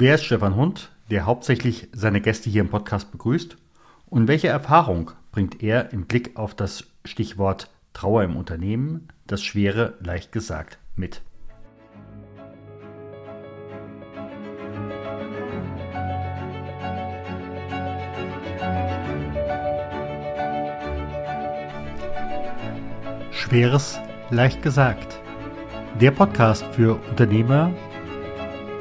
Wer ist Stefan Hund, der hauptsächlich seine Gäste hier im Podcast begrüßt? Und welche Erfahrung bringt er im Blick auf das Stichwort Trauer im Unternehmen, das Schwere leicht gesagt, mit? Schweres leicht gesagt. Der Podcast für Unternehmer,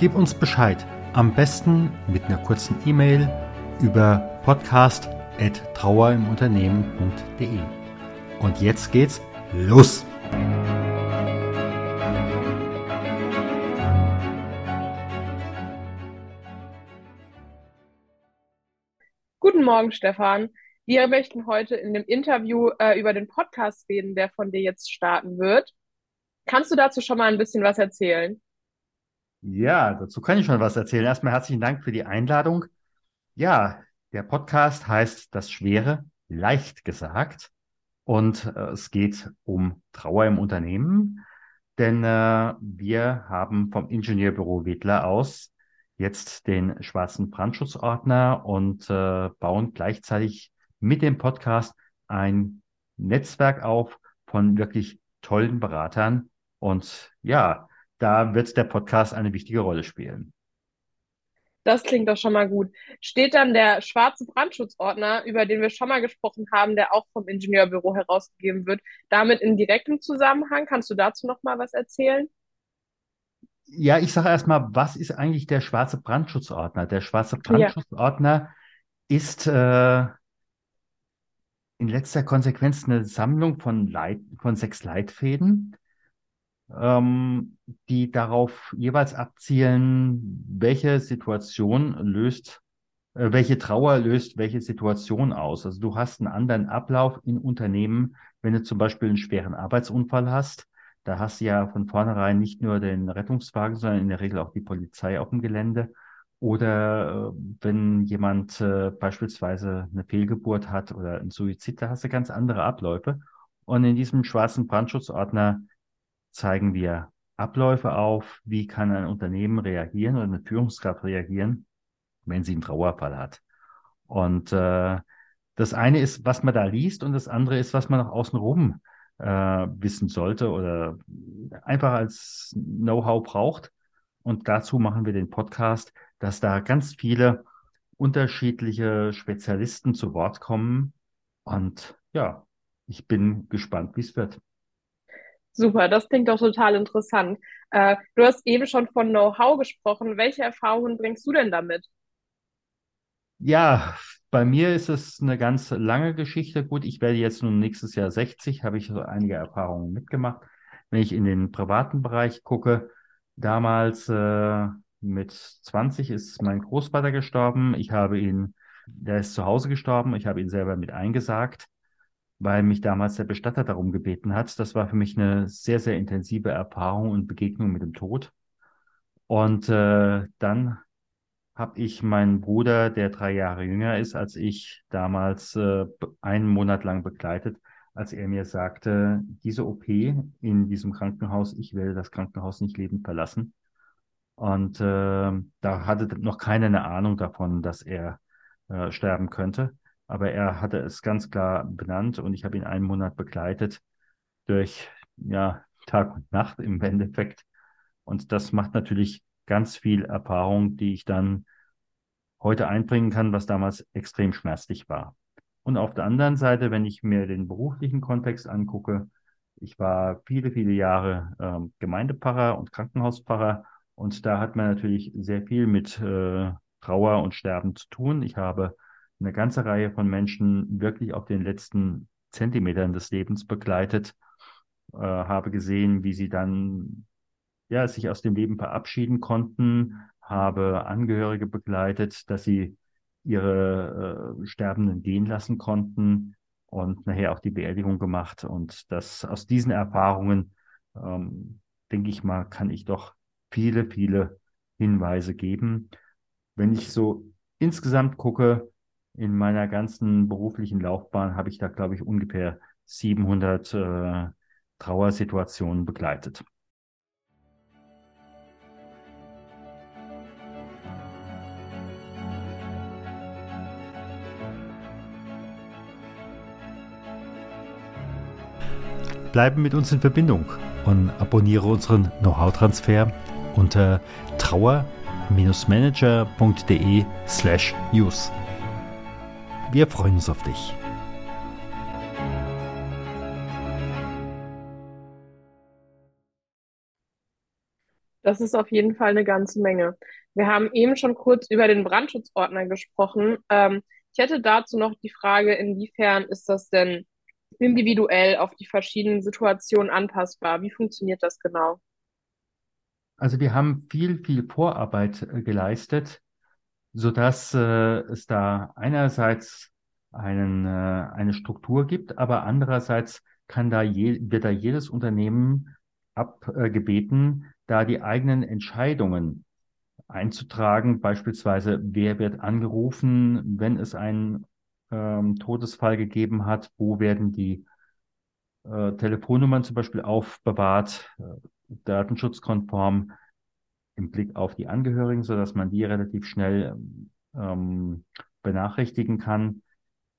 gib uns Bescheid. Am besten mit einer kurzen E-Mail über podcast.trauerimunternehmen.de. Und jetzt geht's los! Guten Morgen, Stefan. Wir möchten heute in dem Interview äh, über den Podcast reden, der von dir jetzt starten wird. Kannst du dazu schon mal ein bisschen was erzählen? Ja, dazu kann ich schon was erzählen. Erstmal herzlichen Dank für die Einladung. Ja, der Podcast heißt Das Schwere leicht gesagt und äh, es geht um Trauer im Unternehmen, denn äh, wir haben vom Ingenieurbüro Wedler aus jetzt den schwarzen Brandschutzordner und äh, bauen gleichzeitig mit dem Podcast ein Netzwerk auf von wirklich tollen Beratern und ja, da wird der Podcast eine wichtige Rolle spielen. Das klingt doch schon mal gut. Steht dann der schwarze Brandschutzordner, über den wir schon mal gesprochen haben, der auch vom Ingenieurbüro herausgegeben wird, damit in direktem Zusammenhang? Kannst du dazu noch mal was erzählen? Ja, ich sage erstmal, was ist eigentlich der schwarze Brandschutzordner? Der schwarze Brandschutzordner ja. ist äh, in letzter Konsequenz eine Sammlung von, Leit von sechs Leitfäden, ähm, die darauf jeweils abzielen, welche Situation löst, äh, welche Trauer löst welche Situation aus. Also du hast einen anderen Ablauf in Unternehmen, wenn du zum Beispiel einen schweren Arbeitsunfall hast. Da hast du ja von vornherein nicht nur den Rettungswagen, sondern in der Regel auch die Polizei auf dem Gelände. Oder äh, wenn jemand äh, beispielsweise eine Fehlgeburt hat oder ein Suizid, da hast du ganz andere Abläufe. Und in diesem schwarzen Brandschutzordner zeigen wir Abläufe auf, wie kann ein Unternehmen reagieren oder eine Führungskraft reagieren, wenn sie einen Trauerfall hat. Und äh, das eine ist, was man da liest und das andere ist, was man nach außen rum äh, wissen sollte oder einfach als Know-how braucht. Und dazu machen wir den Podcast, dass da ganz viele unterschiedliche Spezialisten zu Wort kommen. Und ja, ich bin gespannt, wie es wird. Super, das klingt doch total interessant. Äh, du hast eben schon von Know-how gesprochen. Welche Erfahrungen bringst du denn damit? Ja, bei mir ist es eine ganz lange Geschichte. Gut, ich werde jetzt nun nächstes Jahr 60, habe ich so einige Erfahrungen mitgemacht. Wenn ich in den privaten Bereich gucke, damals äh, mit 20 ist mein Großvater gestorben. Ich habe ihn, der ist zu Hause gestorben. Ich habe ihn selber mit eingesagt weil mich damals der Bestatter darum gebeten hat. Das war für mich eine sehr, sehr intensive Erfahrung und Begegnung mit dem Tod. Und äh, dann habe ich meinen Bruder, der drei Jahre jünger ist als ich, damals äh, einen Monat lang begleitet, als er mir sagte, diese OP in diesem Krankenhaus, ich werde das Krankenhaus nicht lebend verlassen. Und äh, da hatte noch keiner eine Ahnung davon, dass er äh, sterben könnte aber er hatte es ganz klar benannt und ich habe ihn einen Monat begleitet durch ja, Tag und Nacht im Endeffekt. Und das macht natürlich ganz viel Erfahrung, die ich dann heute einbringen kann, was damals extrem schmerzlich war. Und auf der anderen Seite, wenn ich mir den beruflichen Kontext angucke, ich war viele, viele Jahre äh, Gemeindepfarrer und Krankenhauspfarrer und da hat man natürlich sehr viel mit äh, Trauer und Sterben zu tun. Ich habe eine ganze Reihe von Menschen wirklich auf den letzten Zentimetern des Lebens begleitet, äh, habe gesehen, wie sie dann ja sich aus dem Leben verabschieden konnten, habe Angehörige begleitet, dass sie ihre äh, Sterbenden gehen lassen konnten und nachher auch die Beerdigung gemacht. Und das aus diesen Erfahrungen, ähm, denke ich mal, kann ich doch viele, viele Hinweise geben. Wenn ich so insgesamt gucke, in meiner ganzen beruflichen Laufbahn habe ich da, glaube ich, ungefähr 700 äh, Trauersituationen begleitet. Bleibe mit uns in Verbindung und abonniere unseren Know-how-Transfer unter trauer-manager.de slash news. Wir freuen uns auf dich. Das ist auf jeden Fall eine ganze Menge. Wir haben eben schon kurz über den Brandschutzordner gesprochen. Ähm, ich hätte dazu noch die Frage, inwiefern ist das denn individuell auf die verschiedenen Situationen anpassbar? Wie funktioniert das genau? Also wir haben viel, viel Vorarbeit äh, geleistet, sodass äh, es da einerseits einen, äh, eine Struktur gibt, aber andererseits kann da je, wird da jedes Unternehmen abgebeten, da die eigenen Entscheidungen einzutragen, beispielsweise wer wird angerufen, wenn es einen ähm, Todesfall gegeben hat, wo werden die äh, Telefonnummern zum Beispiel aufbewahrt, äh, datenschutzkonform im Blick auf die Angehörigen, so dass man die relativ schnell ähm, benachrichtigen kann.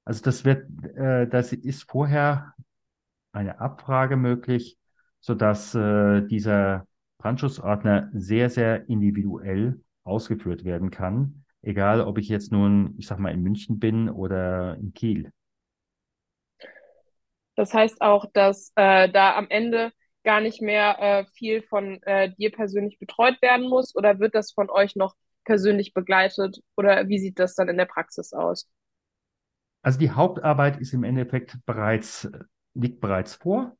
Also das wird, äh, das ist vorher eine Abfrage möglich, so dass äh, dieser Brandschutzordner sehr, sehr individuell ausgeführt werden kann. Egal, ob ich jetzt nun, ich sag mal, in München bin oder in Kiel. Das heißt auch, dass äh, da am Ende gar nicht mehr äh, viel von äh, dir persönlich betreut werden muss oder wird das von euch noch persönlich begleitet oder wie sieht das dann in der Praxis aus? Also die Hauptarbeit ist im Endeffekt bereits, liegt bereits vor,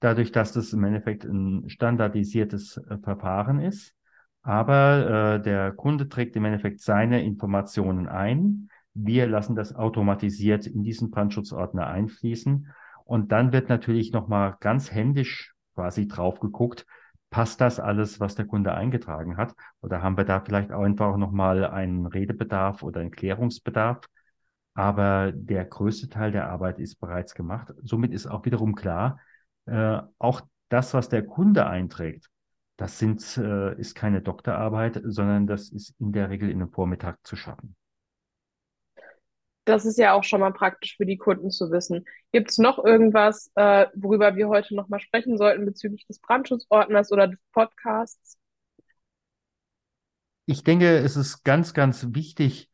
dadurch, dass das im Endeffekt ein standardisiertes äh, Verfahren ist. Aber äh, der Kunde trägt im Endeffekt seine Informationen ein. Wir lassen das automatisiert in diesen Brandschutzordner einfließen. Und dann wird natürlich nochmal ganz händisch quasi drauf geguckt, passt das alles, was der Kunde eingetragen hat? Oder haben wir da vielleicht auch einfach nochmal einen Redebedarf oder einen Klärungsbedarf? Aber der größte Teil der Arbeit ist bereits gemacht. Somit ist auch wiederum klar, äh, auch das, was der Kunde einträgt, das sind, äh, ist keine Doktorarbeit, sondern das ist in der Regel in einem Vormittag zu schaffen. Das ist ja auch schon mal praktisch für die Kunden zu wissen. Gibt es noch irgendwas, äh, worüber wir heute noch mal sprechen sollten bezüglich des Brandschutzordners oder des Podcasts? Ich denke, es ist ganz, ganz wichtig,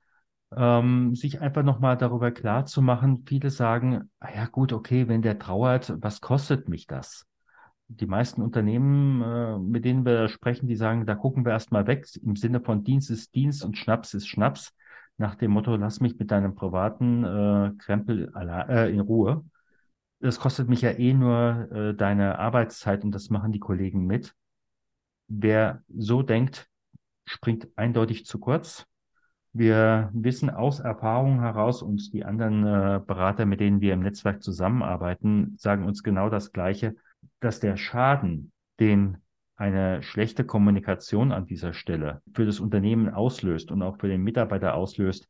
ähm, sich einfach noch mal darüber klar zu machen. Viele sagen, ah ja gut, okay, wenn der trauert, was kostet mich das? die meisten Unternehmen, äh, mit denen wir sprechen, die sagen, da gucken wir erstmal weg im Sinne von Dienst ist Dienst und Schnaps ist Schnaps. Nach dem Motto, lass mich mit deinem privaten äh, Krempel äh, in Ruhe. Das kostet mich ja eh nur äh, deine Arbeitszeit und das machen die Kollegen mit. Wer so denkt, springt eindeutig zu kurz. Wir wissen aus Erfahrung heraus und die anderen äh, Berater, mit denen wir im Netzwerk zusammenarbeiten, sagen uns genau das Gleiche dass der Schaden, den eine schlechte Kommunikation an dieser Stelle für das Unternehmen auslöst und auch für den Mitarbeiter auslöst,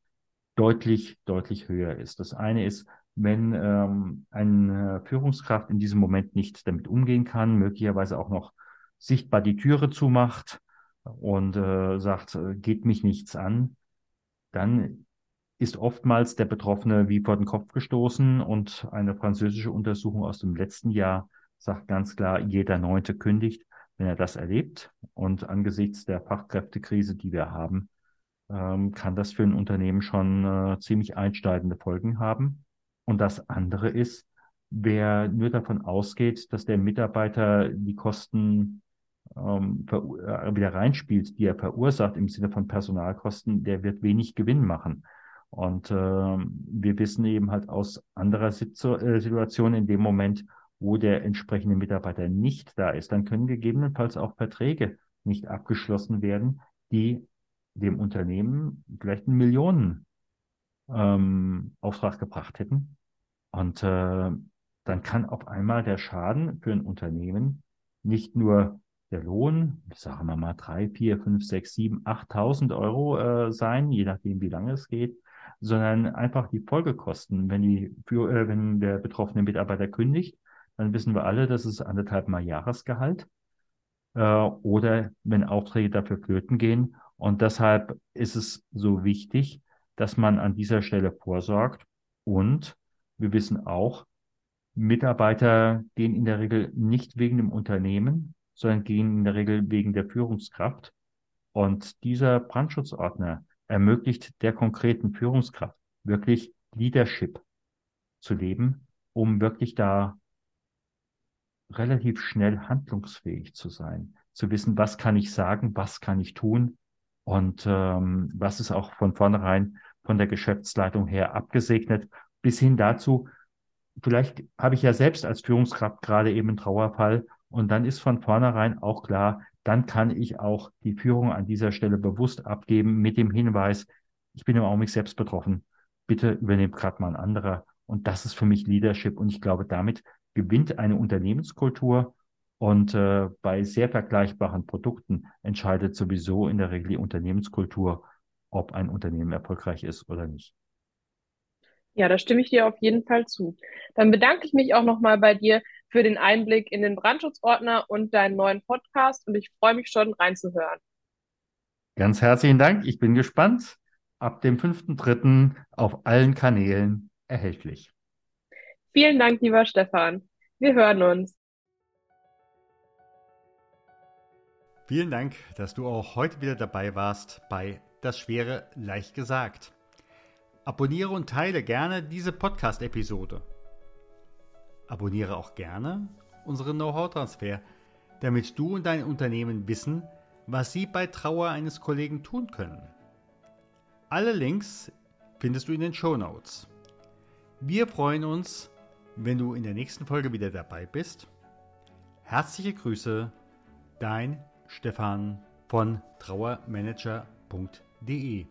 deutlich, deutlich höher ist. Das eine ist, wenn ähm, eine Führungskraft in diesem Moment nicht damit umgehen kann, möglicherweise auch noch sichtbar die Türe zumacht und äh, sagt, äh, geht mich nichts an, dann ist oftmals der Betroffene wie vor den Kopf gestoßen und eine französische Untersuchung aus dem letzten Jahr sagt ganz klar, jeder Neunte kündigt, wenn er das erlebt. Und angesichts der Fachkräftekrise, die wir haben, ähm, kann das für ein Unternehmen schon äh, ziemlich einschneidende Folgen haben. Und das andere ist, wer nur davon ausgeht, dass der Mitarbeiter die Kosten ähm, äh, wieder reinspielt, die er verursacht im Sinne von Personalkosten, der wird wenig Gewinn machen. Und äh, wir wissen eben halt aus anderer äh, Situation in dem Moment, wo der entsprechende Mitarbeiter nicht da ist, dann können gegebenenfalls auch Verträge nicht abgeschlossen werden, die dem Unternehmen vielleicht einen Millionen ähm, Auftrag gebracht hätten. Und äh, dann kann auf einmal der Schaden für ein Unternehmen nicht nur der Lohn, sagen wir mal drei, vier, fünf, sechs, sieben, achttausend Euro äh, sein, je nachdem, wie lange es geht, sondern einfach die Folgekosten. Wenn die für, äh, wenn der betroffene Mitarbeiter kündigt, dann wissen wir alle, das ist anderthalb Mal Jahresgehalt. Äh, oder wenn Aufträge dafür flöten gehen. Und deshalb ist es so wichtig, dass man an dieser Stelle vorsorgt. Und wir wissen auch, Mitarbeiter gehen in der Regel nicht wegen dem Unternehmen, sondern gehen in der Regel wegen der Führungskraft. Und dieser Brandschutzordner ermöglicht der konkreten Führungskraft wirklich Leadership zu leben, um wirklich da relativ schnell handlungsfähig zu sein, zu wissen, was kann ich sagen, was kann ich tun und ähm, was ist auch von vornherein von der Geschäftsleitung her abgesegnet, bis hin dazu, vielleicht habe ich ja selbst als Führungskraft gerade eben einen Trauerfall und dann ist von vornherein auch klar, dann kann ich auch die Führung an dieser Stelle bewusst abgeben mit dem Hinweis, ich bin im Augenblick selbst betroffen. Bitte übernehmt gerade mal ein anderer. Und das ist für mich Leadership. Und ich glaube, damit gewinnt eine Unternehmenskultur. Und äh, bei sehr vergleichbaren Produkten entscheidet sowieso in der Regel die Unternehmenskultur, ob ein Unternehmen erfolgreich ist oder nicht. Ja, da stimme ich dir auf jeden Fall zu. Dann bedanke ich mich auch nochmal bei dir für den Einblick in den Brandschutzordner und deinen neuen Podcast und ich freue mich schon reinzuhören. Ganz herzlichen Dank. Ich bin gespannt. Ab dem 5.3. auf allen Kanälen erhältlich. Vielen Dank, lieber Stefan. Wir hören uns. Vielen Dank, dass du auch heute wieder dabei warst bei Das Schwere leicht gesagt. Abonniere und teile gerne diese Podcast-Episode. Abonniere auch gerne unseren Know-how-Transfer, damit du und dein Unternehmen wissen, was sie bei Trauer eines Kollegen tun können. Alle Links findest du in den Show Notes. Wir freuen uns, wenn du in der nächsten Folge wieder dabei bist. Herzliche Grüße, dein Stefan von trauermanager.de.